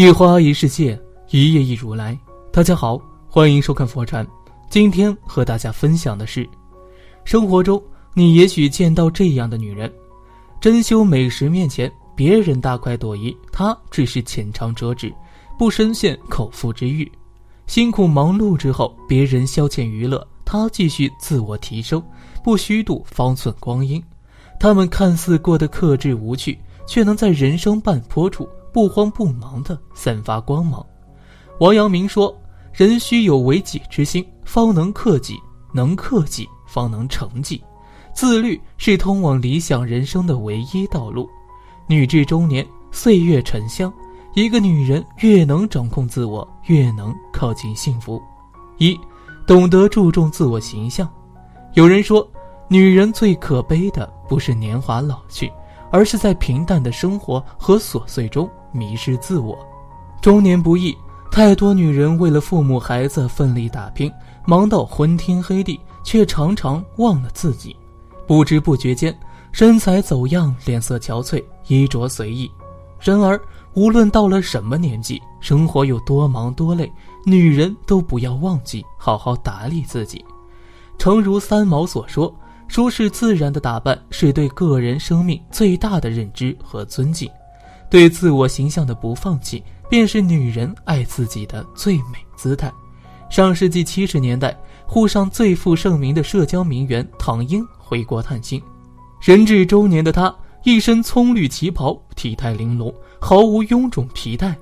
一花一世界，一叶一如来。大家好，欢迎收看佛禅。今天和大家分享的是，生活中你也许见到这样的女人：珍馐美食面前，别人大快朵颐，她只是浅尝辄止，不深陷口腹之欲；辛苦忙碌之后，别人消遣娱乐，她继续自我提升，不虚度方寸光阴。他们看似过得克制无趣，却能在人生半坡处。不慌不忙地散发光芒。王阳明说：“人须有为己之心，方能克己；能克己，方能成己。自律是通往理想人生的唯一道路。”女至中年，岁月沉香。一个女人越能掌控自我，越能靠近幸福。一，懂得注重自我形象。有人说，女人最可悲的不是年华老去，而是在平淡的生活和琐碎中。迷失自我，中年不易，太多女人为了父母孩子奋力打拼，忙到昏天黑地，却常常忘了自己，不知不觉间，身材走样，脸色憔悴，衣着随意。然而，无论到了什么年纪，生活有多忙多累，女人都不要忘记好好打理自己。诚如三毛所说：“舒适自然的打扮，是对个人生命最大的认知和尊敬。”对自我形象的不放弃，便是女人爱自己的最美姿态。上世纪七十年代，沪上最负盛名的社交名媛唐英回国探亲，人至中年的她一身葱绿旗袍，体态玲珑，毫无臃肿皮带，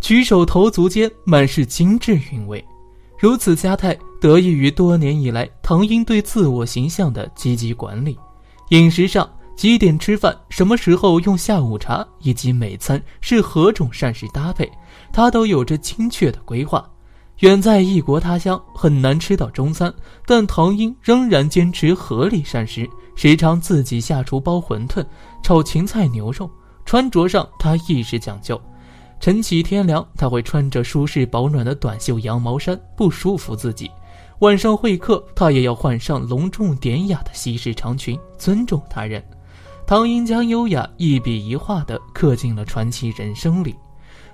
举手投足间满是精致韵味。如此家态得益于多年以来唐英对自我形象的积极管理，饮食上。几点吃饭，什么时候用下午茶，以及每餐是何种膳食搭配，他都有着精确的规划。远在异国他乡，很难吃到中餐，但唐英仍然坚持合理膳食，时常自己下厨包馄饨、炒芹菜牛肉。穿着上，他亦是讲究。晨起天凉，他会穿着舒适保暖的短袖羊毛衫，不束缚自己。晚上会客，他也要换上隆重典雅的西式长裙，尊重他人。唐英将优雅一笔一画地刻进了传奇人生里，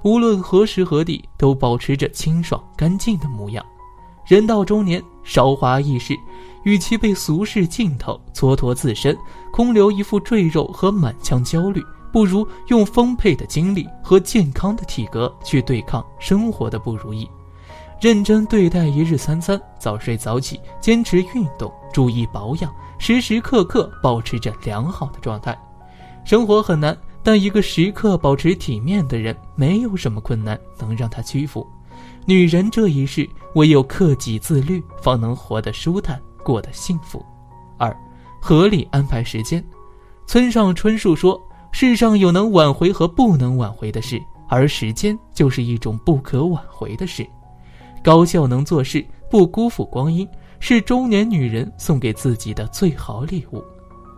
无论何时何地，都保持着清爽干净的模样。人到中年，韶华易逝，与其被俗世镜头蹉跎自身，空留一副赘肉和满腔焦虑，不如用丰沛的精力和健康的体格去对抗生活的不如意。认真对待一日三餐，早睡早起，坚持运动，注意保养。时时刻刻保持着良好的状态，生活很难，但一个时刻保持体面的人，没有什么困难能让他屈服。女人这一世，唯有克己自律，方能活得舒坦，过得幸福。二，合理安排时间。村上春树说：“世上有能挽回和不能挽回的事，而时间就是一种不可挽回的事。高效能做事，不辜负光阴。”是中年女人送给自己的最好礼物。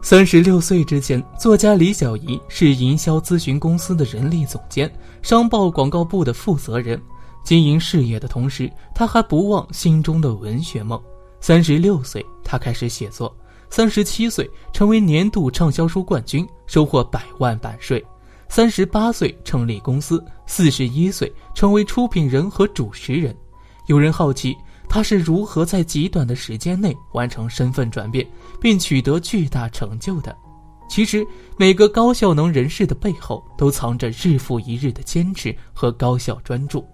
三十六岁之前，作家李小怡是营销咨询公司的人力总监、商报广告部的负责人。经营事业的同时，她还不忘心中的文学梦。三十六岁，她开始写作；三十七岁，成为年度畅销书冠军，收获百万版税；三十八岁，成立公司；四十一岁，成为出品人和主持人。有人好奇。他是如何在极短的时间内完成身份转变，并取得巨大成就的？其实，每个高效能人士的背后都藏着日复一日的坚持和高效专注。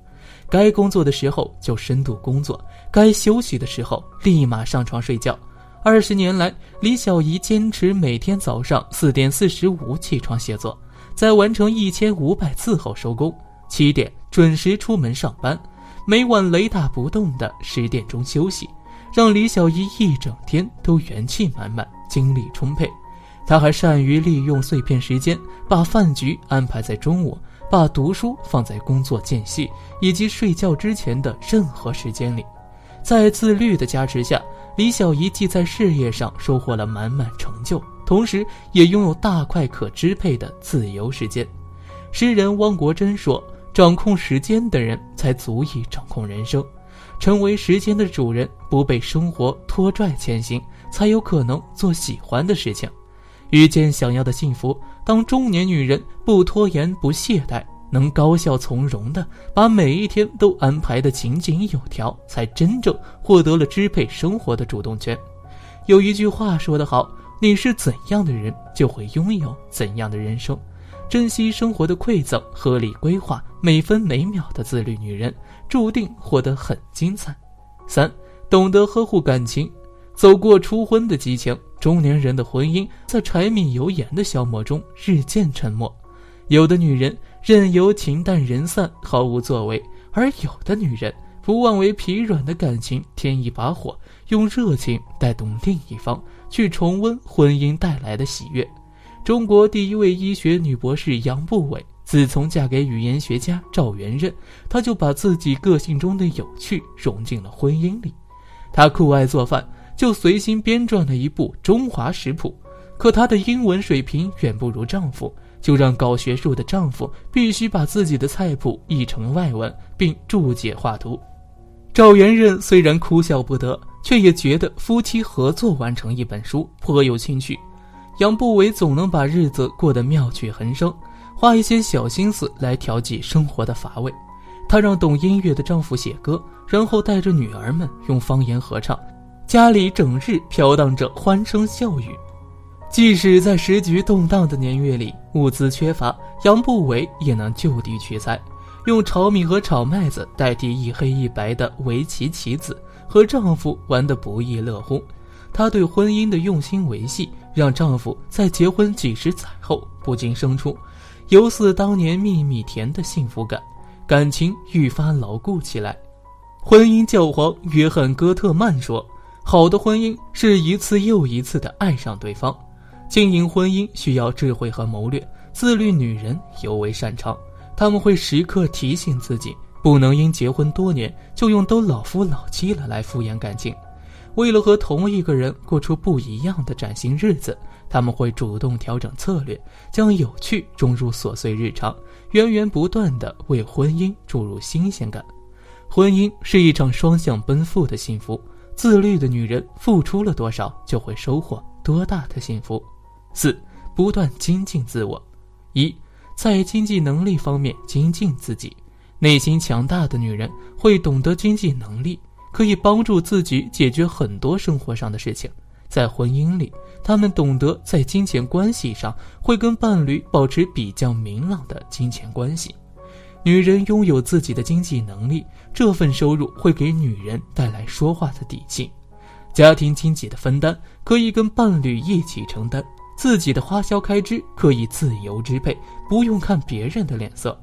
该工作的时候就深度工作，该休息的时候立马上床睡觉。二十年来，李小怡坚持每天早上四点四十五起床写作，在完成一千五百字后收工，七点准时出门上班。每晚雷打不动的十点钟休息，让李小怡一整天都元气满满、精力充沛。她还善于利用碎片时间，把饭局安排在中午，把读书放在工作间隙以及睡觉之前的任何时间里。在自律的加持下，李小怡既在事业上收获了满满成就，同时也拥有大块可支配的自由时间。诗人汪国真说。掌控时间的人才足以掌控人生，成为时间的主人，不被生活拖拽前行，才有可能做喜欢的事情，遇见想要的幸福。当中年女人不拖延、不懈怠，能高效从容的把每一天都安排的井井有条，才真正获得了支配生活的主动权。有一句话说得好：“你是怎样的人，就会拥有怎样的人生。”珍惜生活的馈赠，合理规划每分每秒的自律女人，注定活得很精彩。三，懂得呵护感情，走过初婚的激情，中年人的婚姻在柴米油盐的消磨中日渐沉默。有的女人任由情淡人散，毫无作为；而有的女人不忘为疲软的感情添一把火，用热情带动另一方，去重温婚姻带来的喜悦。中国第一位医学女博士杨步伟，自从嫁给语言学家赵元任，她就把自己个性中的有趣融进了婚姻里。她酷爱做饭，就随心编撰了一部中华食谱。可她的英文水平远不如丈夫，就让搞学术的丈夫必须把自己的菜谱译成外文，并注解画图。赵元任虽然哭笑不得，却也觉得夫妻合作完成一本书颇有情趣。杨步伟总能把日子过得妙趣横生，花一些小心思来调剂生活的乏味。她让懂音乐的丈夫写歌，然后带着女儿们用方言合唱，家里整日飘荡着欢声笑语。即使在时局动荡的年月里，物资缺乏，杨步伟也能就地取材，用炒米和炒麦子代替一黑一白的围棋棋子，和丈夫玩得不亦乐乎。她对婚姻的用心维系。让丈夫在结婚几十载后不禁生出“犹似当年蜜蜜甜”的幸福感，感情愈发牢固起来。婚姻教皇约翰·戈特曼说：“好的婚姻是一次又一次的爱上对方。经营婚姻需要智慧和谋略，自律女人尤为擅长。他们会时刻提醒自己，不能因结婚多年就用都老夫老妻了来敷衍感情。”为了和同一个人过出不一样的崭新日子，他们会主动调整策略，将有趣融入琐碎日常，源源不断地为婚姻注入新鲜感。婚姻是一场双向奔赴的幸福，自律的女人付出了多少，就会收获多大的幸福。四，不断精进自我。一，在经济能力方面精进自己。内心强大的女人会懂得经济能力。可以帮助自己解决很多生活上的事情。在婚姻里，他们懂得在金钱关系上会跟伴侣保持比较明朗的金钱关系。女人拥有自己的经济能力，这份收入会给女人带来说话的底气。家庭经济的分担可以跟伴侣一起承担，自己的花销开支可以自由支配，不用看别人的脸色。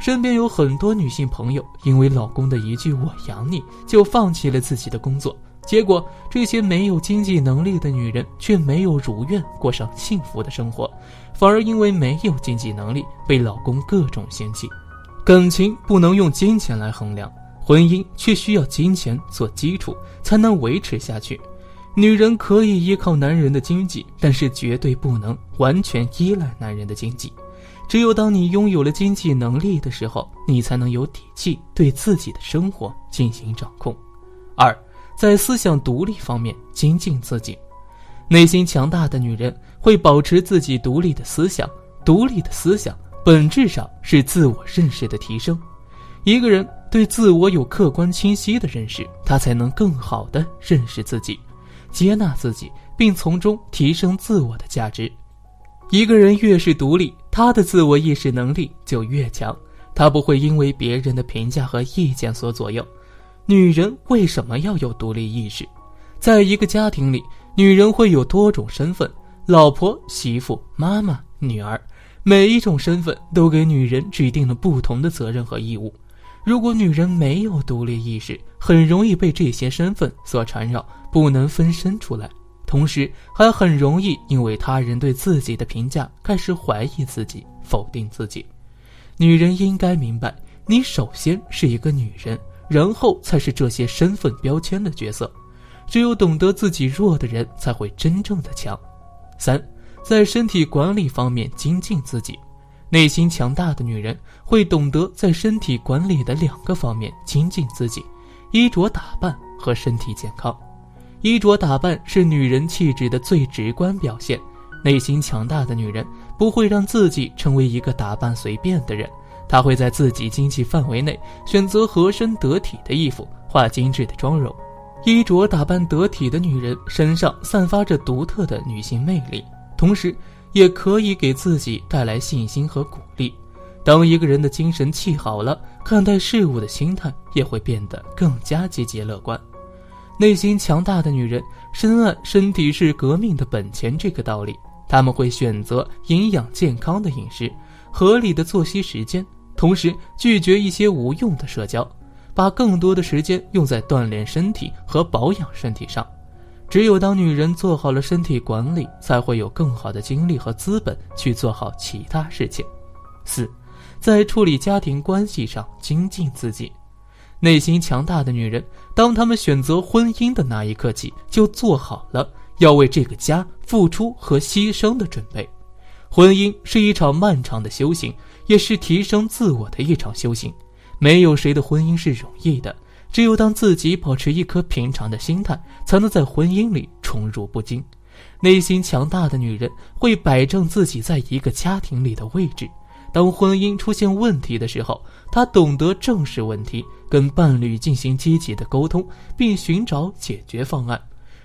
身边有很多女性朋友，因为老公的一句“我养你”，就放弃了自己的工作。结果，这些没有经济能力的女人却没有如愿过上幸福的生活，反而因为没有经济能力，被老公各种嫌弃。感情不能用金钱来衡量，婚姻却需要金钱做基础才能维持下去。女人可以依靠男人的经济，但是绝对不能完全依赖男人的经济。只有当你拥有了经济能力的时候，你才能有底气对自己的生活进行掌控。二，在思想独立方面精进自己。内心强大的女人会保持自己独立的思想，独立的思想本质上是自我认识的提升。一个人对自我有客观清晰的认识，他才能更好的认识自己，接纳自己，并从中提升自我的价值。一个人越是独立，他的自我意识能力就越强。他不会因为别人的评价和意见所左右。女人为什么要有独立意识？在一个家庭里，女人会有多种身份：老婆、媳妇、妈妈、女儿。每一种身份都给女人指定了不同的责任和义务。如果女人没有独立意识，很容易被这些身份所缠绕，不能分身出来。同时，还很容易因为他人对自己的评价开始怀疑自己、否定自己。女人应该明白，你首先是一个女人，然后才是这些身份标签的角色。只有懂得自己弱的人，才会真正的强。三，在身体管理方面精进自己。内心强大的女人会懂得在身体管理的两个方面精进自己：衣着打扮和身体健康。衣着打扮是女人气质的最直观表现。内心强大的女人不会让自己成为一个打扮随便的人，她会在自己经济范围内选择合身得体的衣服，化精致的妆容。衣着打扮得体的女人身上散发着独特的女性魅力，同时也可以给自己带来信心和鼓励。当一个人的精神气好了，看待事物的心态也会变得更加积极乐观。内心强大的女人深谙“身体是革命的本钱”这个道理，他们会选择营养健康的饮食、合理的作息时间，同时拒绝一些无用的社交，把更多的时间用在锻炼身体和保养身体上。只有当女人做好了身体管理，才会有更好的精力和资本去做好其他事情。四，在处理家庭关系上精进自己。内心强大的女人，当她们选择婚姻的那一刻起，就做好了要为这个家付出和牺牲的准备。婚姻是一场漫长的修行，也是提升自我的一场修行。没有谁的婚姻是容易的，只有当自己保持一颗平常的心态，才能在婚姻里宠辱不惊。内心强大的女人会摆正自己在一个家庭里的位置。当婚姻出现问题的时候，她懂得正视问题，跟伴侣进行积极的沟通，并寻找解决方案，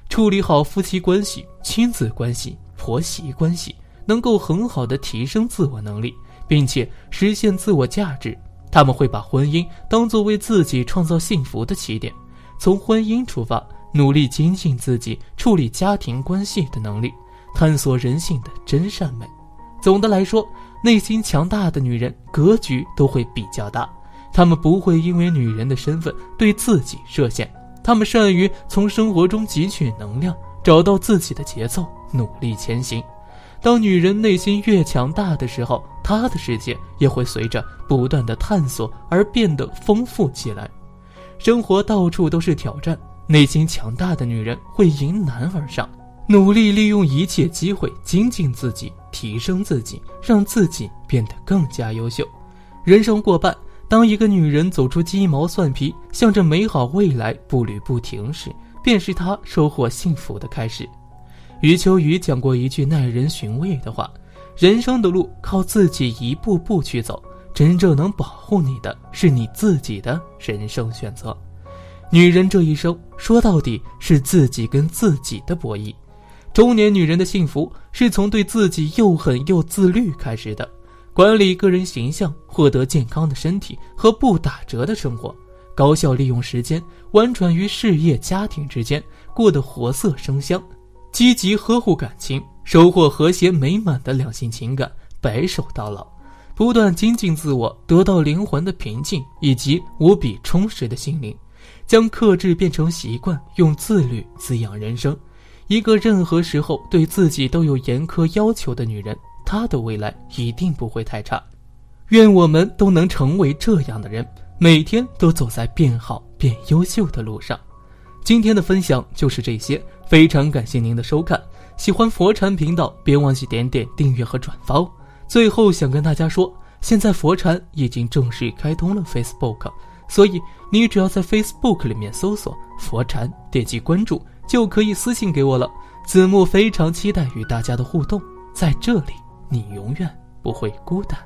处理好夫妻关系、亲子关系、婆媳关系，能够很好的提升自我能力，并且实现自我价值。他们会把婚姻当作为自己创造幸福的起点，从婚姻出发，努力精进自己处理家庭关系的能力，探索人性的真善美。总的来说。内心强大的女人格局都会比较大，他们不会因为女人的身份对自己设限，他们善于从生活中汲取能量，找到自己的节奏，努力前行。当女人内心越强大的时候，她的世界也会随着不断的探索而变得丰富起来。生活到处都是挑战，内心强大的女人会迎难而上。努力利用一切机会精进自己，提升自己，让自己变得更加优秀。人生过半，当一个女人走出鸡毛蒜皮，向着美好未来步履不停时，便是她收获幸福的开始。余秋雨讲过一句耐人寻味的话：“人生的路靠自己一步步去走，真正能保护你的是你自己的人生选择。”女人这一生，说到底是自己跟自己的博弈。中年女人的幸福是从对自己又狠又自律开始的，管理个人形象，获得健康的身体和不打折的生活，高效利用时间，婉转于事业家庭之间，过得活色生香，积极呵护感情，收获和谐美满的两性情感，白首到老，不断精进自我，得到灵魂的平静以及无比充实的心灵，将克制变成习惯，用自律滋养人生。一个任何时候对自己都有严苛要求的女人，他的未来一定不会太差。愿我们都能成为这样的人，每天都走在变好、变优秀的路上。今天的分享就是这些，非常感谢您的收看。喜欢佛禅频道，别忘记点点订阅和转发哦。最后想跟大家说，现在佛禅已经正式开通了 Facebook，所以你只要在 Facebook 里面搜索“佛禅”，点击关注。就可以私信给我了。子木非常期待与大家的互动，在这里你永远不会孤单。